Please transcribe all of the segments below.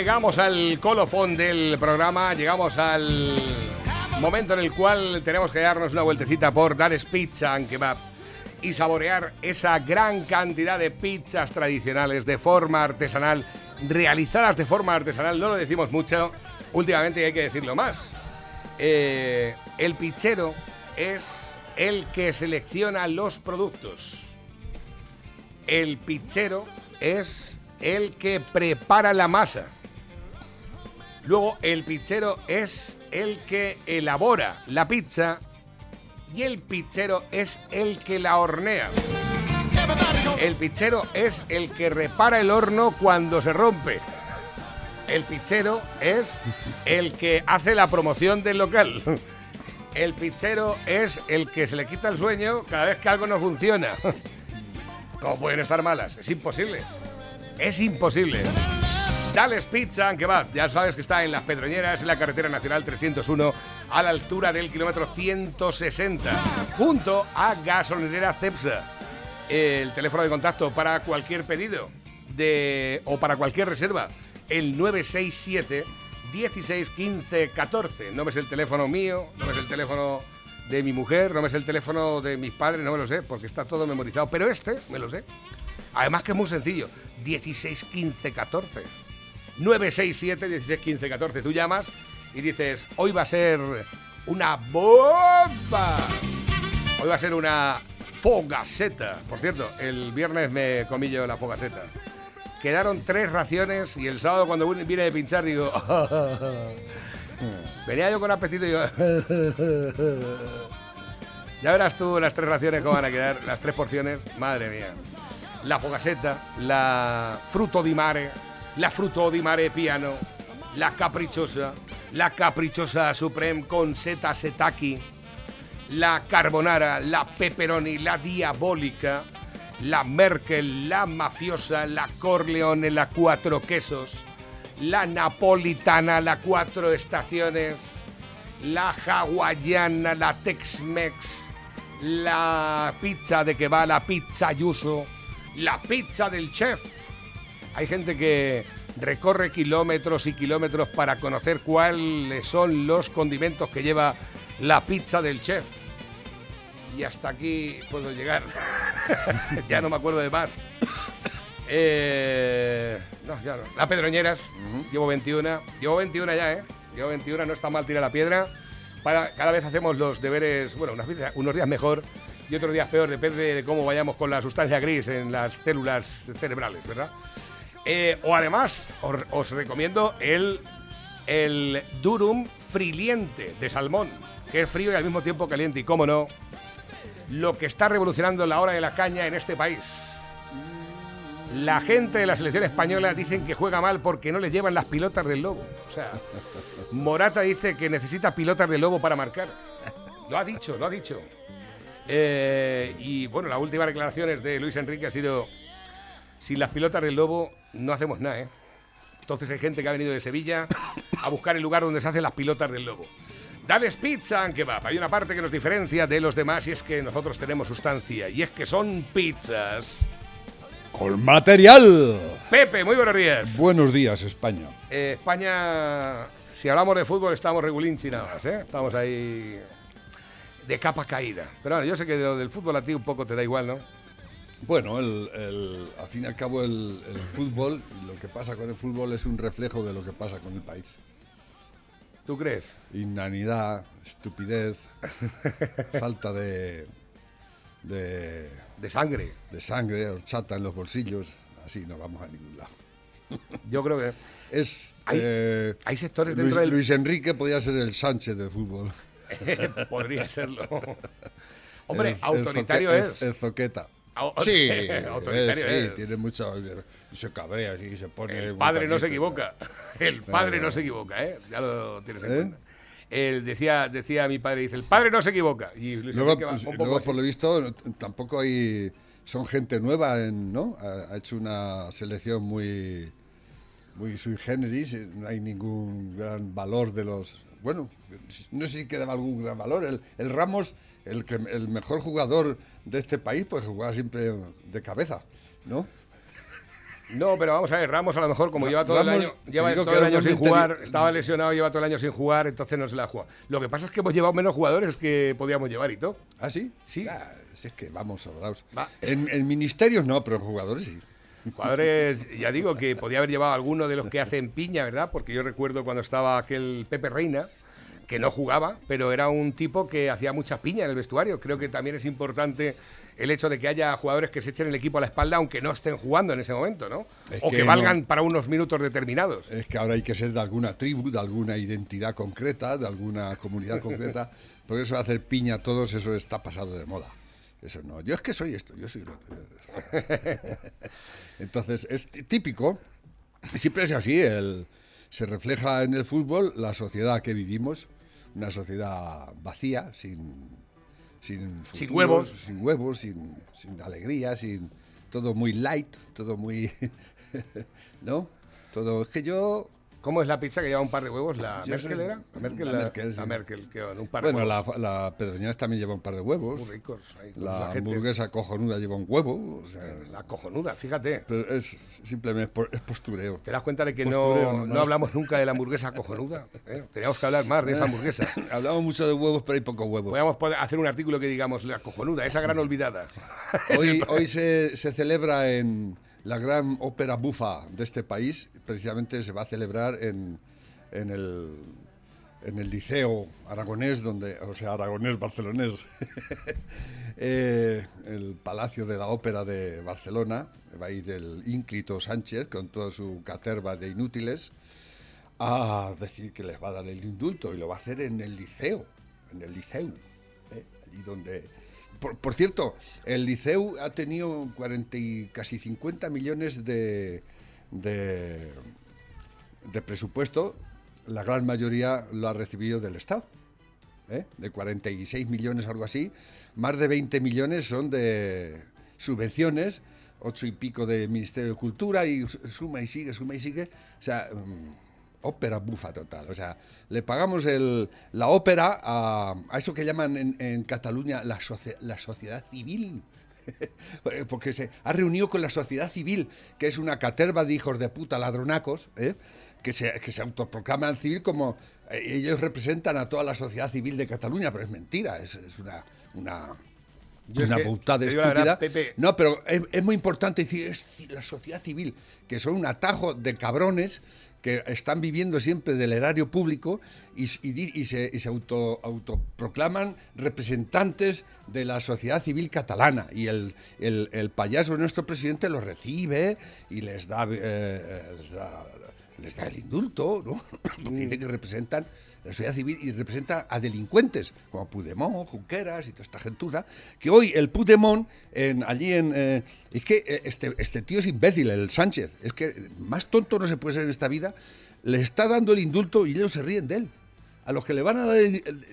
Llegamos al colofón del programa, llegamos al momento en el cual tenemos que darnos una vueltecita por Dares Pizza and Kebab y saborear esa gran cantidad de pizzas tradicionales de forma artesanal, realizadas de forma artesanal, no lo decimos mucho, últimamente hay que decirlo más. Eh, el pizzero es el que selecciona los productos. El pizzero es el que prepara la masa. Luego el pizzero es el que elabora la pizza y el pizzero es el que la hornea. El pizzero es el que repara el horno cuando se rompe. El pizzero es el que hace la promoción del local. El pizzero es el que se le quita el sueño cada vez que algo no funciona. ¿Cómo pueden estar malas? Es imposible. Es imposible. Dales Pizza que va. Ya sabes que está en Las Pedroñeras, en la carretera nacional 301, a la altura del kilómetro 160, junto a Gasolinera Cepsa. El teléfono de contacto para cualquier pedido o para cualquier reserva, el 967 16 15 14. No es el teléfono mío, no es el teléfono de mi mujer, no es el teléfono de mis padres, no me lo sé, porque está todo memorizado. Pero este me lo sé. Además que es muy sencillo. 16 15 14. 967 16 15 14. Tú llamas y dices, hoy va a ser una bomba. Hoy va a ser una fogaceta. Por cierto, el viernes me comí yo la fogaceta. Quedaron tres raciones y el sábado cuando vine de pinchar digo... Venía yo con apetito y digo... ya verás tú las tres raciones cómo van a quedar, las tres porciones. Madre mía. La fogaseta, la fruto di mare, la fruto di mare piano, la caprichosa, la caprichosa supreme con seta setaki, la carbonara, la pepperoni, la diabólica, la Merkel, la mafiosa, la Corleone, la cuatro quesos, la napolitana, la cuatro estaciones, la hawaiana, la Tex-Mex, la pizza de que va, la pizza yuso, la pizza del chef. Hay gente que recorre kilómetros y kilómetros para conocer cuáles son los condimentos que lleva la pizza del chef y hasta aquí puedo llegar. ya no me acuerdo de más. Eh, no, ya no. La Pedroñeras, llevo 21. Llevo 21 ya, ¿eh? Llevo 21, no está mal tirar la piedra. Para, cada vez hacemos los deberes, bueno, unas unos días mejor y otros días peor, depende de cómo vayamos con la sustancia gris en las células cerebrales, ¿verdad? Eh, o además, os, recomiendo el, el Durum Friliente de salmón, que es frío y al mismo tiempo caliente. Y cómo no, lo que está revolucionando la hora de la caña en este país. La gente de la selección española dicen que juega mal porque no le llevan las pilotas del lobo. O sea, Morata dice que necesita pilotas del lobo para marcar. Lo ha dicho, lo ha dicho. Eh, y bueno, las últimas declaraciones de Luis Enrique ha sido, sin las pilotas del lobo no hacemos nada, ¿eh? Entonces hay gente que ha venido de Sevilla a buscar el lugar donde se hacen las pilotas del lobo. Dales pizza and kebab. Hay una parte que nos diferencia de los demás y es que nosotros tenemos sustancia. Y es que son pizzas. Con material. Pepe, muy buenos días. Buenos días, España. Eh, España, si hablamos de fútbol, estamos regulinchi nada más, ¿eh? Estamos ahí de capa caída. Pero bueno, yo sé que de lo del fútbol a ti un poco te da igual, ¿no? Bueno, el, el- al fin y al cabo el, el fútbol, y lo que pasa con el fútbol es un reflejo de lo que pasa con el país. ¿Tú crees? Inanidad, estupidez, falta de, de, De sangre. de sangre, horchata en los bolsillos, así no vamos a ningún lado. Yo creo que Es, Hay- eh, hay sectores Luis, dentro del- Luis Enrique podía ser el Sánchez del fútbol. podría serlo. Hombre, El- el autoritario zoque- es. El zoqueta. Sí, autoritario eh, sí, es. tiene mucho. Se cabrea se pone. El padre no se equivoca. El padre no se equivoca, ¿eh? Ya lo tienes en ¿Eh? cuenta. Él decía, decía mi padre, dice, el padre no se equivoca. Y Luego, pues, luego, por lo visto, tampoco hay. Son gente nueva, en, ¿no? Ha, ha hecho una selección muy. Muy sui generis, eh, no hay ningún gran valor de los. Bueno, no sé si quedaba algún gran valor. El, el Ramos, el, que, el mejor jugador de este país, pues jugaba siempre de cabeza, ¿no? No, pero vamos a ver, Ramos a lo mejor como lleva todo el año, lleva todo el año sin jugar, estaba lesionado, lleva todo el año sin jugar, entonces no se la ha jugado. Lo que pasa es que hemos llevado menos jugadores que podíamos llevar y todo. ¿Ah, sí? Sí. Ah, si es que vamos sobrados. Va. En, en ministerios no, pero en jugadores sí. Jugadores, ya digo que podía haber llevado alguno de los que hacen piña, ¿verdad? Porque yo recuerdo cuando estaba aquel Pepe Reina, que no jugaba, pero era un tipo que hacía mucha piña en el vestuario. Creo que también es importante el hecho de que haya jugadores que se echen el equipo a la espalda aunque no estén jugando en ese momento, ¿no? Es o que, que valgan no- para unos minutos determinados. Es que ahora hay que ser de alguna tribu, de alguna identidad concreta, de alguna comunidad concreta. Porque eso de hacer piña a todos, eso está pasado de moda. Eso no. Yo es que soy esto, yo soy lo otro. Entonces, es tí- típico. Siempre es así. El, se refleja en el fútbol la sociedad que vivimos. Una sociedad vacía, sin, sin, Sin huevos. Sin huevos, sin, sin alegría, sin. Todo muy light, todo muy. ¿No? Todo. Es que yo. ¿Cómo es la pizza que lleva un par de huevos? ¿La Yo Merkel soy- era? ¿La Merkel? la La, Merkel, sí. la Merkel, que un par de Bueno, huevos. la, la también lleva un par de huevos. Muy ricos. ahí, La hamburguesa cojonuda lleva un huevo. o sea, La cojonuda, fíjate. pero es simplemente es postureo. ¿Te das cuenta de que Postureo no, no hablamos nunca de la hamburguesa cojonuda? ¿eh? Teníamos que hablar más de esa hamburguesa. Hablamos mucho de huevos, pero hay pocos huevos. Podríamos hacer un artículo que digamos la cojonuda, esa gran olvidada. Hoy, hoy se, se celebra en la gran ópera bufa de este país, precisamente se va a celebrar en, en el en el liceo aragonés, donde, o sea, aragonés barcelonés, Eh, el Palacio de la Ópera de Barcelona, va a ir el ínclito Sánchez con toda su caterva de inútiles a decir que les va a dar el indulto y lo va a hacer en el liceo, en el liceu, ¿eh? allí donde... Por, por cierto, el liceu ha tenido 40 y casi 50 millones de, de, presupuesto, la gran mayoría lo ha recibido del Estado. ¿eh? de 46 millones o algo así, más de 20 millones son de subvenciones, ocho y pico de Ministerio de Cultura y su- suma y sigue, suma y sigue. O sea, mm, ópera bufa total. O sea, le pagamos el, la ópera a, a eso que llaman en, en Cataluña la, socie- la sociedad civil. Porque se ha reunido con la sociedad civil, que es una caterva de hijos de puta ladronacos, ¿eh? que, se, que se autoproclaman civil como eh, ellos representan a toda la sociedad civil de Cataluña, pero es mentira, es, es una, una, Yo es una que, digo la estúpida. verdad, Pepe- No, pero es, es muy importante decir, es la sociedad civil, que son un atajo de cabrones que están viviendo siempre del erario público y, se, y se auto, autoproclaman representantes de la sociedad civil catalana. Y el, el, el payaso de nuestro presidente los recibe y les da, eh, eh, les da, les da el indulto, ¿no? Porque dice que representan la sociedad civil y representa a delincuentes como Puigdemont, Junqueras y toda esta gentuza, que hoy el Puigdemont, en, allí en... eh, es que eh, este, este tío es imbécil, el Sánchez, es que más tonto no se puede ser en esta vida, le está dando el indulto y ellos se ríen de él. A los que le van a dar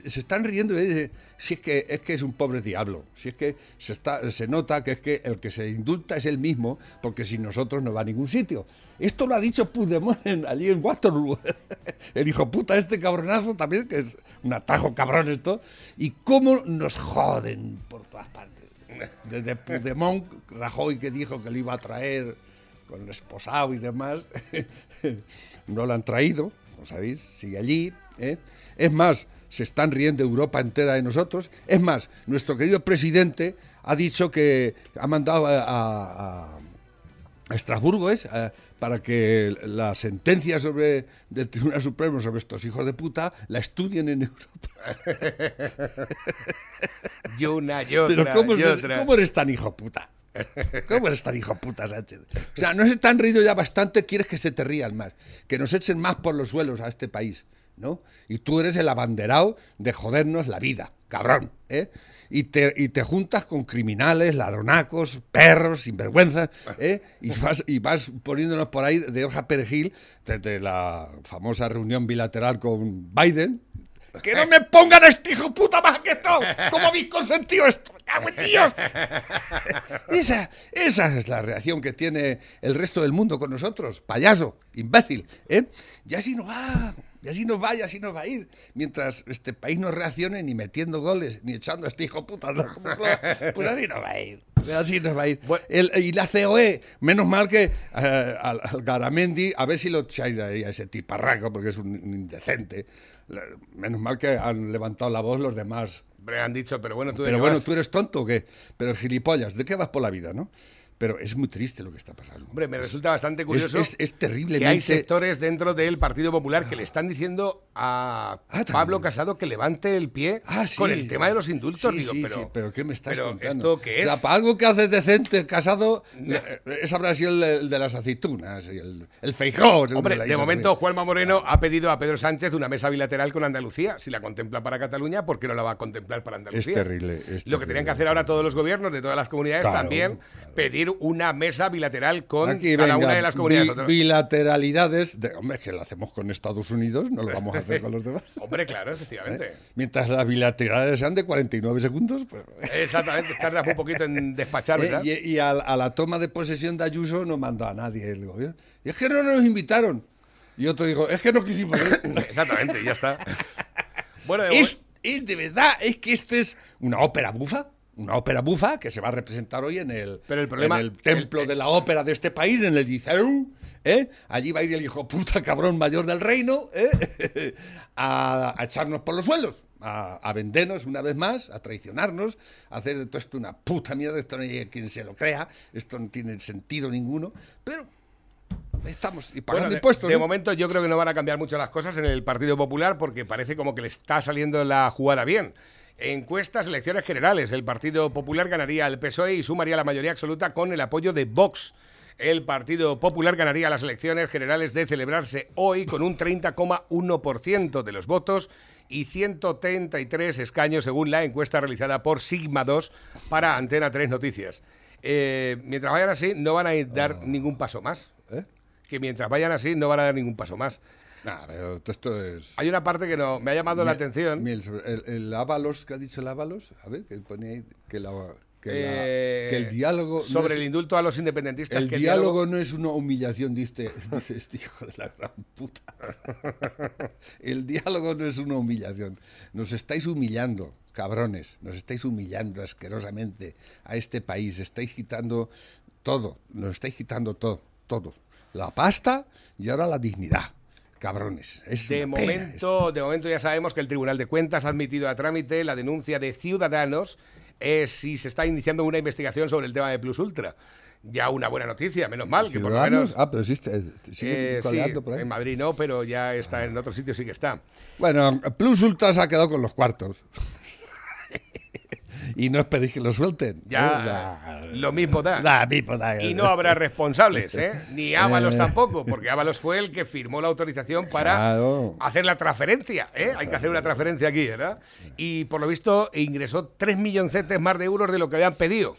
se están riendo y dice, si es que es que es un pobre diablo, si es que se nota que es que el que se indulta es el mismo, porque sin nosotros no va a ningún sitio. Esto lo ha dicho Puigdemont allí en Waterloo. El hijo puta este cabronazo también que es un atajo cabrón esto y cómo nos joden por todas partes. Desde Puigdemont, Rajoy que dijo que le iba a traer con el esposado y demás, no lo han traído, ¿lo sabéis? Sigue allí. ¿eh? Es más, se están riendo Europa entera de nosotros. Es más, nuestro querido presidente ha dicho que ha mandado a, a- a- a Estrasburgo es eh, para que la sentencia sobre del Tribunal Supremo sobre estos hijos de puta la estudien en Europa. Y una, y otra, Pero ¿cómo, y se- otra. cómo eres tan hijo puta? ¿Cómo eres tan hijo puta, Sánchez? O sea, no se te han reído ya bastante, quieres que se te rían más, que nos echen más por los suelos a este país, ¿no? Y tú eres el abanderado de jodernos la vida, cabrón, ¿eh? Y te, y te juntas con criminales, ladronacos, perros, sinvergüenzas, ¿eh? Y vas, y vas poniéndonos por ahí de hoja perejil desde la famosa reunión bilateral con Biden, ¡Que no me pongan a este hijo puta más que esto! ¿Cómo habéis consentido esto? ¡Cago en Dios! Esa, esa es la reacción que tiene el resto del mundo con nosotros. Payaso, imbécil, ¿eh? Y así no va, y así no va, y así no va a ir. Mientras este país no reaccione ni metiendo goles, ni echando a este hijo puta. ¿no? Pues así no va a ir. Así nos va a ir. El- y la COE, menos mal que eh, al, al Garamendi, a ver si lo echáis a ese tiparraco, porque es un, indecente. Menos mal que han levantado la voz los demás. Han dicho, pero bueno, tú Pero bueno, tú eres tonto o qué? Pero gilipollas, ¿de qué vas por la vida, no? Pero es muy triste lo que está pasando. Hombre, me resulta bastante Es- curioso es- es terriblemente- que hay sectores dentro del Partido Popular que le están diciendo a Ah, Pablo. Casado que levante el pie Ah, sí. con el tema de los indultos. Sí, Digo, sí, pero, sí, pero ¿qué me estás pero contando? ¿Esto qué O es? sea, para algo que haces decente, casado, eh, ese habrá sido el, de- el de las aceitunas, y el, el feijó. Hombre, de momento también. Juanma Moreno ha pedido a Pedro Sánchez una mesa bilateral con Andalucía. Si la contempla para Cataluña, ¿por qué no la va a contemplar para Andalucía? terrible, es Lo que tenían terrible. que hacer ahora todos los gobiernos de todas las comunidades Claro, también, pedir una mesa bilateral con Aquí cada venga, una de las comunidades. bi- bilateralidades, de, hombre, que lo hacemos con Estados Unidos, no lo vamos a hacer con los demás. Hombre, claro, efectivamente. Mientras las bilaterales sean de 49 segundos, pues... Exactamente, tardas un poquito en despachar, Eh, ¿verdad? y y a, a la toma de posesión de Ayuso no mandó a nadie el gobierno. Y es que no nos invitaron. Y otro dijo, es que no quisimos. Exactamente, ya está. Bueno, es de verdad, es que esto es una ópera bufa. Una ópera bufa que se va a representar hoy en el, Pero el problema- en el templo el- de la ópera de este país, en el Liceu. ¿eh? Allí va a ir el hijo puta cabrón mayor del reino ¿eh? a, a echarnos por los suelos. A, a vendernos una vez más, a traicionarnos, a hacer de todo esto una puta mierda. Esto no hay quien se lo crea, esto no tiene sentido ninguno. Pero estamos y pagando Bueno, impuestos. de ¿eh? momento yo creo que no van a cambiar mucho las cosas en el Partido Popular porque parece como que le está saliendo la jugada bien. Encuestas, elecciones generales. El Partido Popular ganaría al PSOE y sumaría la mayoría absoluta con el apoyo de Vox. El Partido Popular ganaría las elecciones generales de celebrarse hoy con un 30,1% de los votos y 133 escaños según la encuesta realizada por Sigma 2 para Antena 3 Noticias. Eh, mientras vayan así, no van a dar ningún paso más. ¿Eh? Que mientras vayan así, no van a dar ningún paso más. Nah, pero todo esto es. Hay una parte que no, me ha llamado la atención. Sobre el, el Ábalos, que ha dicho el Ábalos? A ver, que pone ahí que, la, que, la- eh, que el diálogo. no sobre es- el indulto a los independentistas. el que diálogo no es una humillación, dice, dice este hijo de la gran puta. El diálogo no es una humillación. Nos estáis humillando, cabrones. Nos estáis humillando asquerosamente a este país. Estáis quitando todo. Nos estáis quitando todo. Todo. La pasta y ahora la dignidad. Cabrones. Es De una pena momento, de momento ya sabemos que el Tribunal de Cuentas ha admitido a trámite la denuncia de Ciudadanos eh, si se está iniciando una investigación sobre el tema de Plus Ultra. Ya una buena noticia, menos mal, que por lo menos... Ah, pero existe. Sigue eh, sí, por ahí. en Madrid no, pero ya está en otro sitio, sí que está. Bueno, Plus Ultra se ha quedado con los cuartos. Y no esperéis que lo suelten. Ya Eh, lo mismo da. da, mismo da. Y no habrá responsables, ¿eh? Ni Ábalos Eh. tampoco, porque Ábalos fue el que firmó la autorización para Claro. hacer la transferencia, ¿eh? Hay que hacer una transferencia aquí, ¿verdad? Y por lo visto ingresó 3 milloncetes más de euros de lo que habían pedido.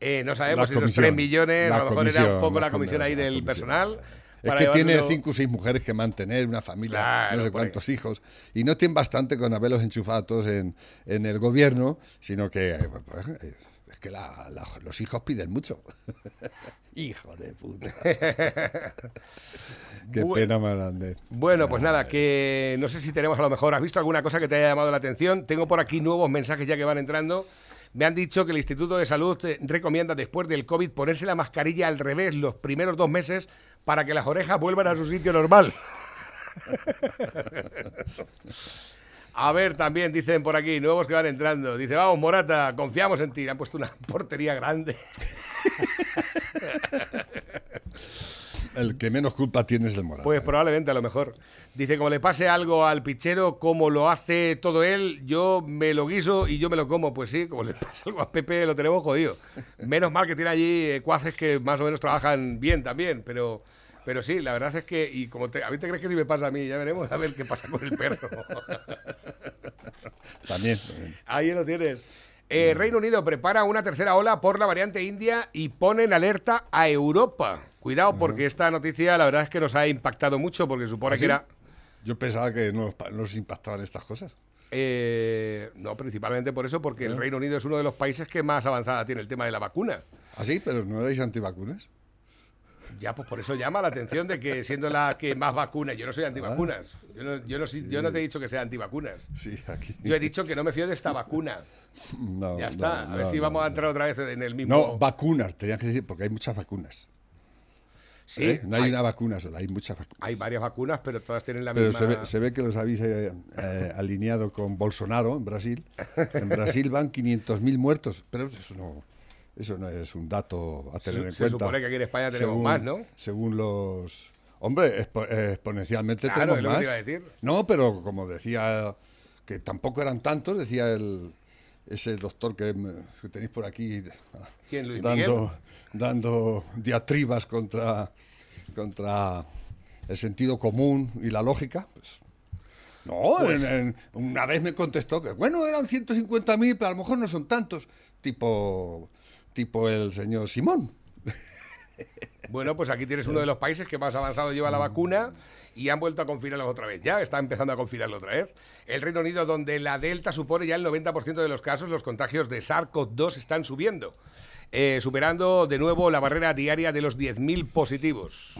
Eh, no sabemos si esos comisión, 3 millones, a lo mejor era un poco la comisión ahí del personal. Es que tiene cinco o seis mujeres que mantener, una familia, Claro, no sé ahí. cuántos hijos. Y no tienen bastante con haberlos enchufado a todos en, en el gobierno, sino que eh, pues, eh, es que la- la- los hijos piden mucho. Hijo de puta. Qué pena más grande. Bueno, pues nada, que no sé si tenemos a lo mejor. ¿Has visto alguna cosa que te haya llamado la atención? Tengo por aquí nuevos mensajes ya que van entrando. Me han dicho que el Instituto de Salud eh, recomienda después del COVID ponerse la mascarilla al revés los primeros dos meses para que las orejas vuelvan a su sitio normal. A ver, también dicen por aquí, nuevos que van entrando. Dice, vamos, Morata, confiamos en ti. Han puesto una portería grande. El que menos culpa tiene es el moral. Pues probablemente, a lo mejor. Dice, como le pase algo al pichero, como lo hace todo él, yo me lo guiso y yo me lo como. Pues sí, como le pasa algo a Pepe, lo tenemos jodido. Menos mal que tiene allí eh, cuaces que más o menos trabajan bien también, pero... Pero sí, la verdad es que, y como te, a mí te crees que si me pasa a mí, ya veremos a ver qué pasa con el perro. También. también. Ahí lo tienes. Eh, Reino Unido prepara una tercera ola por la variante india y pone en alerta a Europa. Cuidado, porque esta noticia la verdad es que nos ha impactado mucho, porque supone ¿Ah, que sí? era Yo pensaba que no, no nos impactaban estas cosas. Eh, no, principalmente por eso, porque el Reino Unido es uno de los países que más avanzada tiene el tema de la vacuna. ¿Ah, sí? ¿Pero no erais antivacunas? Ya, pues por eso llama la atención de que siendo la que más vacuna, yo no soy antivacunas. Yo no, yo no, soy- yo no te he dicho que sea antivacunas. Sí, aquí. Yo he dicho que no me fío de esta vacuna. No, Ya está. a ver no, si vamos a entrar otra vez en el mismo. No, vacunas, tenías que decir, porque hay muchas vacunas. Sí, ¿eh? No hay, hay, una vacuna sola, hay muchas vacunas. hay varias vacunas, pero todas tienen la Pero misma. se ve, se ve que los habéis eh, eh, alineado con Bolsonaro en Brasil. En Brasil van 500.000 muertos, pero eso no, eso no es un dato a tener Se- en se cuenta. supone que aquí en España tenemos Según- más, ¿no? Según los... Hombre, expo- exponencialmente Claro, tenemos es lo que más. te iba a decir. No, pero como decía, que tampoco eran tantos, decía el, ese doctor que, que tenéis por aquí ¿Quién, Luis dando, dando diatribas contra, contra el sentido común y la lógica. Pues, no, Pues- en- en- una vez me contestó que, bueno, eran 150.000, pero a lo mejor no son tantos, tipo, tipo el señor Simón. Bueno, pues aquí tienes uno de los países que más avanzado lleva la vacuna y han vuelto a confinarlos otra vez. Ya está empezando a confinarlo otra vez. El Reino Unido, donde la Delta supone ya el 90% de los casos, los contagios de SARS-CoV-2 están subiendo, eh, superando de nuevo la barrera diaria de los 10.000 positivos.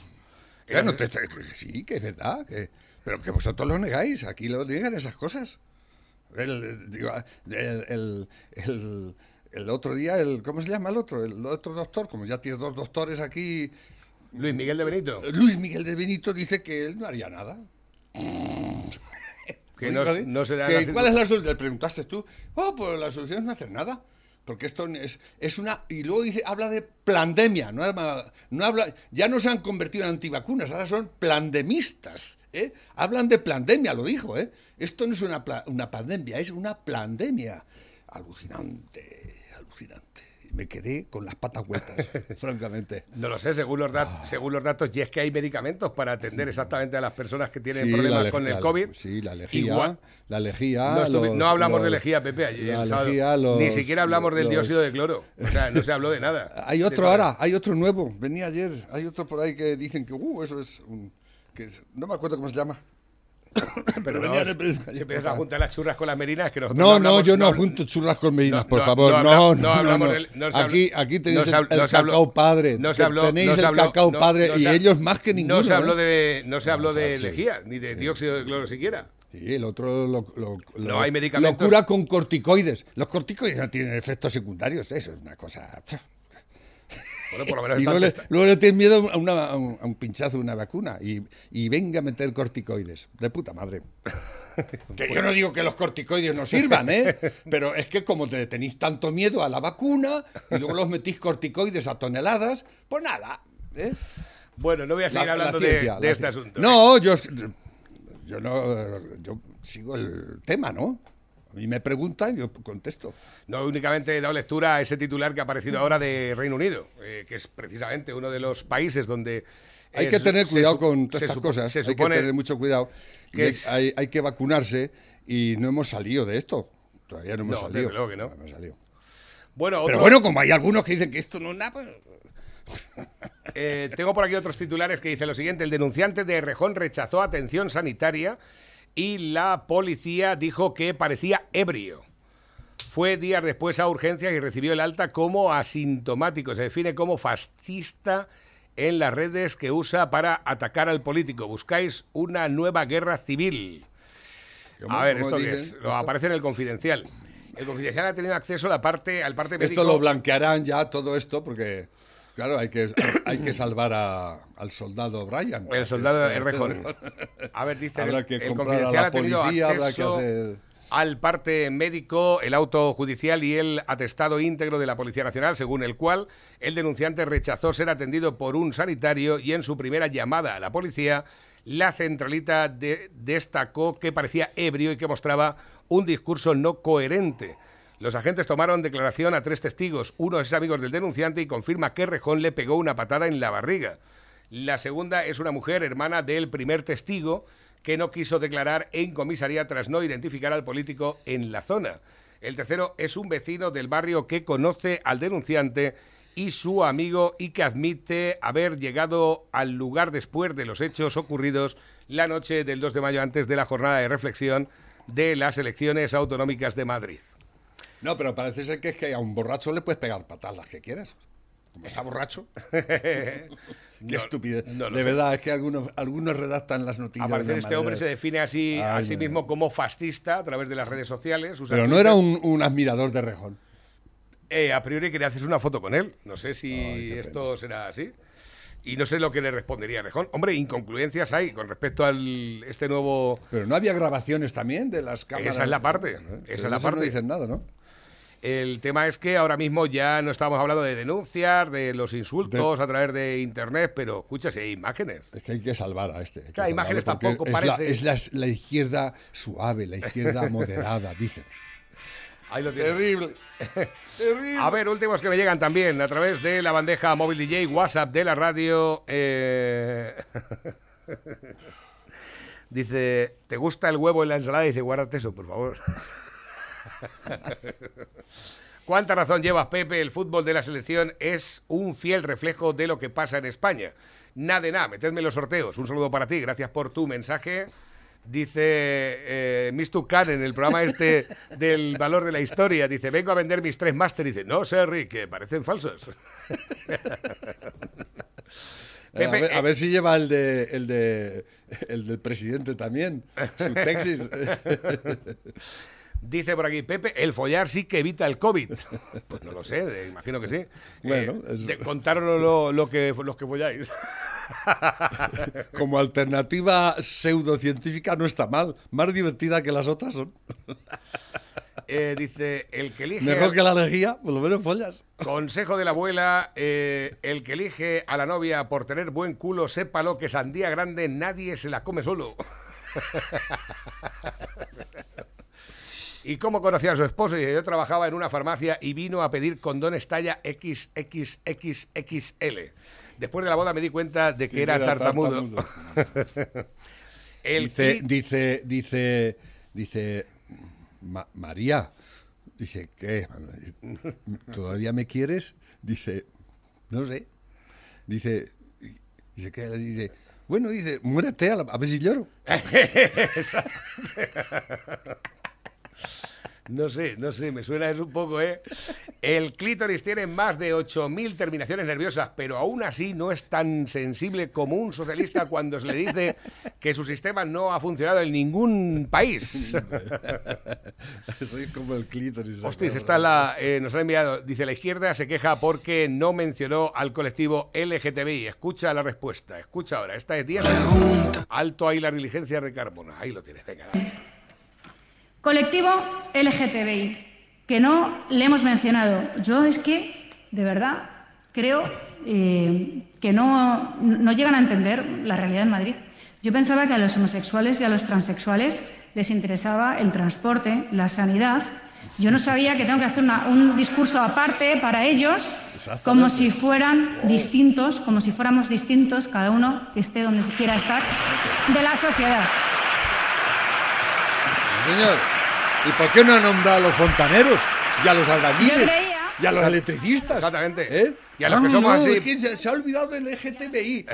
Ya no te- te- sí, que es verdad, que, pero que vosotros lo negáis, aquí lo niegan esas cosas. El, el- el- el otro día, el, ¿cómo se llama el otro? El otro doctor, como ya tienes dos doctores aquí, Luis Miguel de Benito, Luis Miguel de Benito dice que él no haría nada. que no, no que ¿Cuál es la solución? Le preguntaste tú. Oh, pues la solución es no hacer nada. Porque esto es, es una. Y luego dice, habla de pandemia. No, no habla, ya no se han convertido en antivacunas, ahora son plandemistas. ¿eh? Hablan de pandemia, lo dijo. ¿eh? Esto no es una, una pandemia, es una pandemia. Alucinante, alucinante. Me quedé con las patas vueltas, francamente. No lo sé, según los, dat- según los datos, y es que hay medicamentos para atender exactamente a las personas que tienen Sí, problemas con el COVID. Sí, la lejía. Igual- La lejía. No, los- no hablamos de lejía, Pepe, ayer, la el sábado. lejía, Ni siquiera hablamos del dióxido de cloro. O sea, no se habló de nada. Hay otro De- ahora, hay otro nuevo. Venía ayer, hay otro por ahí que dicen que, uh, eso es un. Que es- no me acuerdo cómo se llama. Pero no, si empiezas a juntar las churras con las merinas, que nosotros No, no, hablamos- yo no, junto churras con merinas, no, por no, favor. no No, no, no no, no. no Aquí, aquí tenéis no el, no cacao padre. no se te- habló- tenéis no el cacao no- padre no y ellos más que ninguno. No se habló ¿eh? de, no se habló de lejía, ni de dióxido de cloro siquiera. Sí, el otro lo, lo- No hay medicamentos. lo cura con corticoides. Los corticoides no tienen efectos secundarios, eso es una cosa. Bueno, por lo menos Y luego le, testa- luego le tienes miedo a, una- a un, a un pinchazo de una vacuna y, y venga a meter corticoides. De puta madre. Que yo no digo que los corticoides no sirvan, ¿eh? Pero es que como te tenéis tanto miedo a la vacuna y luego los metís corticoides a toneladas, pues nada. ¿eh? Bueno, no voy a seguir La- la hablando de- ciencia, de, la este ciencia. asunto. No, yo, yo no, yo sigo el tema, ¿no? Mí me preguntan, yo contesto. No únicamente he dado lectura a ese titular que ha aparecido ahora de Reino Unido, eh, que es precisamente uno de los países donde... Hay es- que tener cuidado con todas estas cosas. Se hay que tener mucho cuidado. Y que hay, es- hay- hay que vacunarse y no hemos salido de esto. Todavía no hemos No, salido. luego que no. hemos salido. Bueno, Pero bueno, como hay algunos que dicen que esto no es nada, pues, Eh, tengo por aquí otros titulares que dicen lo siguiente. El denunciante de Rejón rechazó atención sanitaria y la policía dijo que parecía ebrio. Fue días después a urgencias y recibió el alta como asintomático. Se define como fascista en las redes que usa para atacar al político. Buscáis una nueva guerra civil. ¿Cómo- A ver, ¿esto qué es? Lo aparece en el confidencial. El confidencial ha tenido acceso a la parte, al parte médico. Esto lo blanquearán ya todo esto porque, claro, hay que, hay que salvar a- al soldado Brian. El soldado Es- Rejón. A ver, dice, Habrá el, que el comprar a confidencial la ha tenido policía, habrá que hacer- al parte médico, el auto judicial y el atestado íntegro de la Policía Nacional, según el cual el denunciante rechazó ser atendido por un sanitario y en su primera llamada a la policía, la centralita de- destacó que parecía ebrio y que mostraba un discurso no coherente. Los agentes tomaron declaración a tres testigos. Uno es amigo del denunciante y confirma que Rejón le pegó una patada en la barriga. La segunda es una mujer hermana del primer testigo que no quiso declarar en comisaría tras no identificar al político en la zona. El tercero es un vecino del barrio que conoce al denunciante y su amigo y que admite haber llegado al lugar después de los hechos ocurridos la noche del 2 de mayo antes de la jornada de reflexión de las elecciones autonómicas de Madrid. No, pero parece ser que es que a un borracho le puedes pegar patadas las que quieras. Como está borracho. Qué No, estupidez. no de sé. verdad, es que algunos, algunos redactan las noticias. Al parecer este hombre se define así a sí mismo no. como fascista a través de las redes sociales. Pero no era un, un admirador de Rejón. Eh, a priori quería hacerse una foto con él. No sé si Ay, esto será así. Y no sé lo que le respondería a Rejón. Hombre, inconcluencias hay con respecto al este nuevo. Pero no había grabaciones también de las cámaras. Esa es la parte. Esa Pero es la parte. No dicen nada, ¿no? El tema es que ahora mismo ya no estamos hablando de denuncias, de los insultos a través de internet, pero escucha, si hay imágenes. Es que hay que salvar a este. hay Claro, imágenes tampoco es la- parece- es la, la izquierda suave, la izquierda moderada, dicen. Ahí lo tienes. Terrible. Terrible. A ver, últimos que me llegan también a través de la bandeja móvil DJ, WhatsApp de la radio. eh, Dice, ¿te gusta el huevo en la ensalada? Dice, guárdate eso, por favor. ¿Cuánta razón llevas, Pepe? El fútbol de la selección es un fiel reflejo de lo que pasa en España. Nada de nada, metedme los sorteos. Un saludo para ti, gracias por tu mensaje. Dice eh, Mistu Khan en el programa este del valor de la historia. Dice, vengo a vender mis tres máster. Dice, no sé, Rick, que parecen falsos. Eh, a, Pepe, ver, a eh, ver si lleva el de el de el del presidente también. Su Texas. Dice por aquí, Pepe, el follar sí que evita el COVID. Pues no lo sé, eh, imagino que sí. Bueno, Eh, es- contaros lo, lo que, los que folláis. Como alternativa pseudocientífica no está mal. Más divertida que las otras son. Eh, dice, el que elige... Mejor que la lejía, por lo menos follas. Consejo de la abuela, eh, el que elige a la novia por tener buen culo, sépalo que sandía grande nadie se la come solo. ¿Y cómo conocía a su esposo? Yo trabajaba en una farmacia y vino a pedir condones talla XXXXL. Después de la boda me di cuenta de que era, tartamudo. El Dice, dice, dice, dice, Ma- María, dice, ¿qué? ¿Todavía me quieres? Dice, no sé. Dice, dice, ¿qué? Dice, bueno, dice, muérete, a, la- a ver si lloro. No sé, no sé, me suena eso un poco, ¿eh? El clítoris tiene más de 8.000 terminaciones nerviosas, pero aún así no es tan sensible como un socialista cuando se le dice que su sistema no ha funcionado en ningún país. Soy como el clítoris. Hostis, está la, eh, nos ha enviado, dice la izquierda se queja porque no mencionó al colectivo LGTBI. Escucha la respuesta, escucha ahora. Esta es Díaz. Alto ahí la diligencia de Carmona. Ahí lo tienes, venga. dale. Colectivo LGTBI, que no le hemos mencionado. Yo es que, de verdad, creo eh, que no, no llegan a entender la realidad en Madrid. Yo pensaba que a los homosexuales y a los transexuales les interesaba el transporte, la sanidad. Yo no sabía que tengo que hacer una- un discurso aparte para ellos, como si fueran distintos, como si fuéramos distintos, cada uno que esté donde se quiera estar, de la sociedad. Señor, ¿y por qué no ha nombrado a los fontaneros? Y a los albañiles. Y a los electricistas. Exactamente. ¿Eh? Y a los Ah, que somos no, así- es que se, se ha olvidado del LGTBI.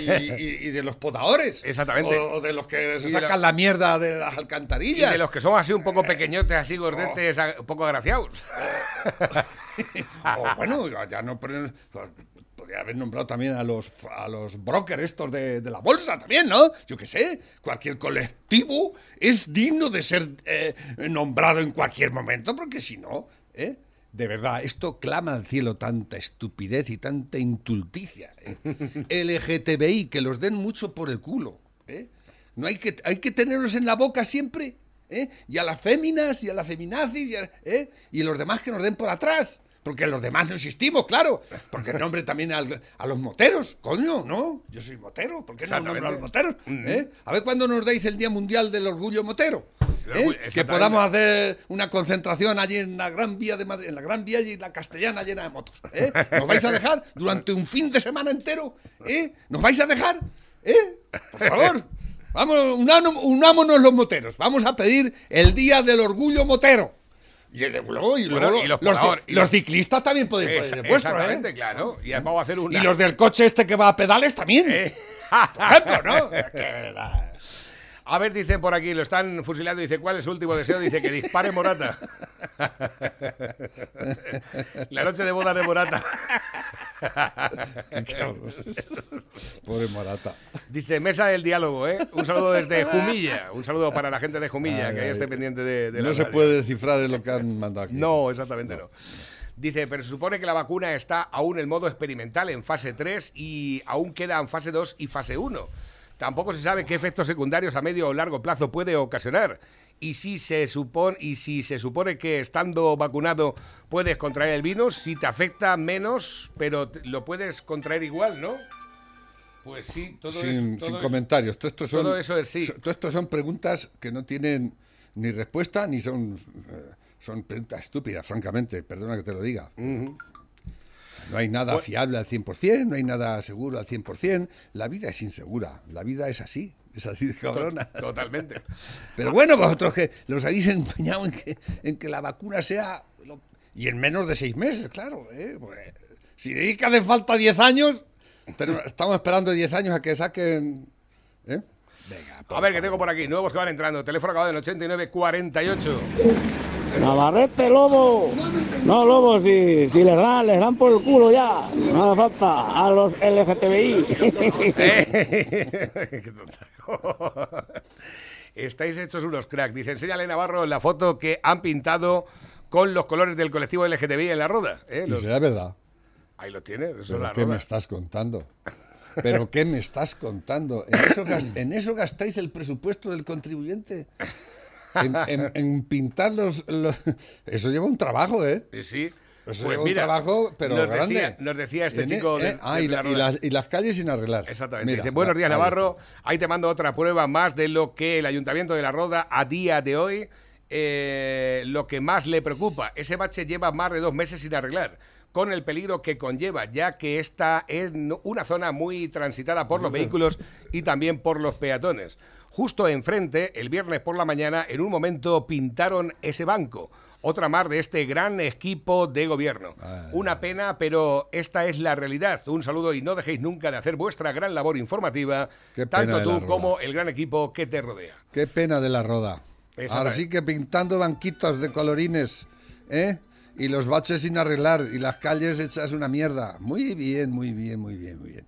y, y- y de los podadores. Exactamente. O, o de los que se Y sacan la- la mierda de las Y alcantarillas. de los que somos así un poco pequeñotes, así gordetes, a- un poco agraciados. O bueno, ya no Podría haber nombrado también a los, a los brokers estos de, de la bolsa también, ¿no? Yo qué sé, cualquier colectivo es digno de ser eh, nombrado en cualquier momento, porque si no, ¿eh? De verdad, esto clama al cielo tanta estupidez y tanta intulticia. ¿eh? LGTBI, que los den mucho por el culo. ¿eh? No hay que, hay que tenerlos en la boca siempre. ¿eh? Y a las féminas y a las feminazis y a, ¿eh? y los demás que nos den por atrás. Porque los demás no existimos, claro. Porque nombre también al- a los moteros. Coño, ¿no? Yo soy motero. ¿Por qué no nombro a los moteros? ¿eh? A ver cuándo nos dais el Día Mundial del Orgullo Motero. ¿eh? Que podamos hacer una concentración allí en la Gran Vía de Madrid, en la Gran Vía y la Castellana llena de motos. ¿eh? ¿Nos vais a dejar durante un fin de semana entero? ¿eh? ¿Nos vais a dejar? ¿eh? Por favor. Vamos, unámonos los moteros. Vamos a pedir el Día del Orgullo Motero. Y, luego- y Bueno, luego y los los, podadores, y los los- ciclistas también pueden Esa- poner el vuestro, exactamente, ¿eh? claro. Y vamos a hacer una... Y los del coche este que va a pedales también. Eh. Por ejemplo, ¿no? Es que, de verdad. A ver, dicen por aquí, lo están fusilando. Dice, ¿cuál es su último deseo? Dice que dispare Morata. La noche de boda de Morata. Pobre Morata. Dice, mesa del diálogo, ¿eh? Un saludo desde Jumilla. Un saludo para la gente de Jumilla, Ay, que ahí esté pendiente de, de la No se radio. puede descifrar en lo que han mandado aquí. No, exactamente no. Dice, pero se supone que la vacuna está aún en modo experimental, en fase 3, y aún quedan fase 2 y fase 1. Tampoco se sabe qué efectos secundarios a medio o largo plazo puede ocasionar. Y si se supone, y si se supone que estando vacunado puedes contraer el virus, si te afecta menos, pero lo puedes contraer igual, ¿no? Pues sí, todo sin, es- todo sin es- comentarios. Todo esto, son, todo eso es sí. todo esto son preguntas que no tienen ni respuesta ni son, eh, son preguntas estúpidas, francamente. Perdona que te lo diga. No hay nada fiable al 100%, no hay nada seguro al 100%. La vida es insegura, la vida es así, es así de cabrona. Totalmente. Pero bueno, vosotros que los habéis empeñado en que, en que la vacuna sea... lo- y en menos de seis meses, claro. ¿eh? Pues, si decís que hace falta 10 años, tenemos- estamos esperando 10 años a que saquen... ¿eh? Venga, A ver, que tengo por aquí, nuevos que van entrando. Teléfono acabado en 8948. Navarrete, lobo. No, lobo, si, si les dan, les dan por el culo ya. No hace falta. A los LGTBI. Qué tonta. Estáis hechos unos crack. Dice, enséñale Navarro la foto que han pintado con los colores del colectivo LGTBI en la roda. ¿eh? Y Los- será verdad. Ahí lo tiene, eso es ¿Pero la qué me estás contando? ¿Pero qué me estás contando? ¿En eso, gas- en eso gastáis el presupuesto del contribuyente? En, en- en pintar los, los- Eso lleva un trabajo, ¿eh? Sí, sí. Eso Pues lleva mira, un trabajo, pero nos grande. Decía, nos decía este chico... eh, de- ah, de y, la- las, y las calles sin arreglar. Exactamente. Mira, Dice, buenos días, Navarro. Ahí te mando otra prueba más de lo que el Ayuntamiento de la Roda a día de hoy, eh, lo que más le preocupa. Ese bache lleva más de dos meses sin arreglar, con el peligro que conlleva, ya que esta es una zona muy transitada por los vehículos y también por los peatones. Justo enfrente, el viernes por la mañana, en un momento pintaron ese banco. Otra más de este gran equipo de gobierno. Una pena, pero esta es la realidad. Un saludo y no dejéis nunca de hacer vuestra gran labor informativa, tanto tú como el gran equipo que te rodea. Qué pena de la roda. Ahora sí que pintando banquitos de colorines, ¿eh? Y los baches sin arreglar y las calles hechas una mierda. Muy bien, muy bien, muy bien, muy bien.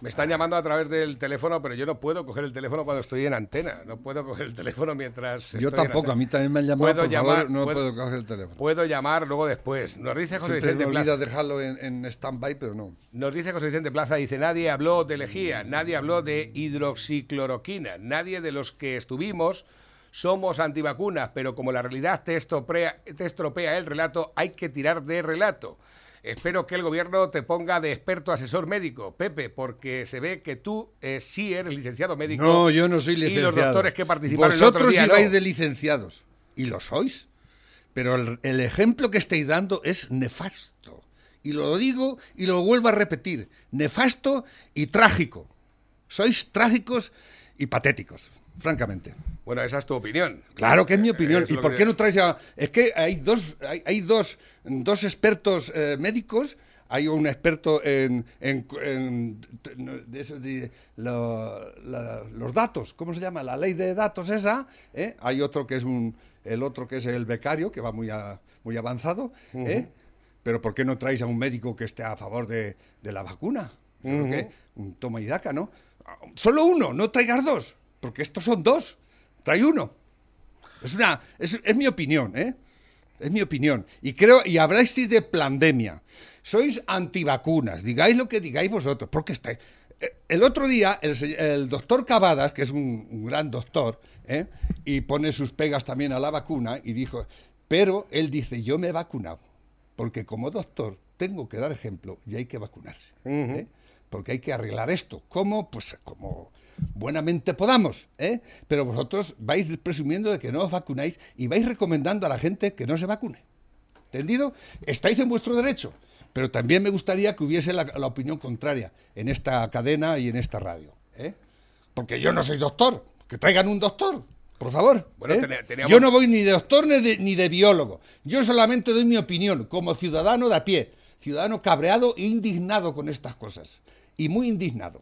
Me están llamando a través del teléfono, pero yo no puedo coger el teléfono cuando estoy en antena. No puedo coger el teléfono mientras. Yo estoy en tampoco, a mí también me han llamado, Puedo por llamar, favor, no puedo- puedo coger el teléfono. Puedo llamar luego después. Nos dice José Siempre me Vicente olvida Plaza. dejarlo en, en stand-by, pero no. Nos dice José Vicente Plaza, dice, nadie habló de lejía, nadie habló de hidroxicloroquina, nadie de los que estuvimos somos antivacunas, pero como la realidad te estropea, te estropea el relato, hay que tirar de relato. Espero que el gobierno te ponga de experto asesor médico, Pepe, porque se ve que tú eh, sí eres licenciado médico. No, yo no soy Y licenciado. los doctores que participaron el Vosotros otro día ibais no. de licenciados. Y lo sois. Pero el, el ejemplo que estáis dando es nefasto. Y lo digo y lo vuelvo a repetir. Nefasto y trágico. Sois trágicos y patéticos, francamente. Bueno, esa es tu opinión. Claro que es mi opinión. Es ¿Y por qué no traes a.? Es que hay dos, hay, hay dos, dos expertos eh, médicos. Hay un experto en, en- en- de eso de lo- la- los datos, ¿cómo se llama? La ley de datos esa. ¿eh? Hay otro que es un, el otro que es el becario, que va muy, a- muy avanzado. ¿eh? Pero ¿por qué no traes a un médico que esté a favor de, de la vacuna? Creo que un toma y daca, ¿no? Solo uno, no traigas dos, porque estos son dos. Trae uno. Es una, es, es mi opinión, ¿eh? Es mi opinión. Y creo, y habláis de pandemia. Sois antivacunas, digáis lo que digáis vosotros, porque estáis. eh, El otro día, el, doctor Cavadas, que es un, un gran doctor, ¿eh? y pone sus pegas también a la vacuna, y dijo, pero él dice, yo me he vacunado, porque como doctor tengo que dar ejemplo y hay que vacunarse, ¿eh? porque hay que arreglar esto. ¿Cómo? Pues como buenamente podamos, ¿eh? Pero vosotros vais presumiendo de que no os vacunáis y vais recomendando a la gente que no se vacune. ¿Entendido? Estáis en vuestro derecho, pero también me gustaría que hubiese la, la opinión contraria en esta cadena y en esta radio, ¿eh? Porque yo no soy doctor, que traigan un doctor. Por favor. Bueno, ¿eh? teníamos- Yo no voy ni de doctor ni de, ni de biólogo. Yo solamente doy mi opinión como ciudadano de a pie. Ciudadano cabreado e indignado con estas cosas. Y muy indignado.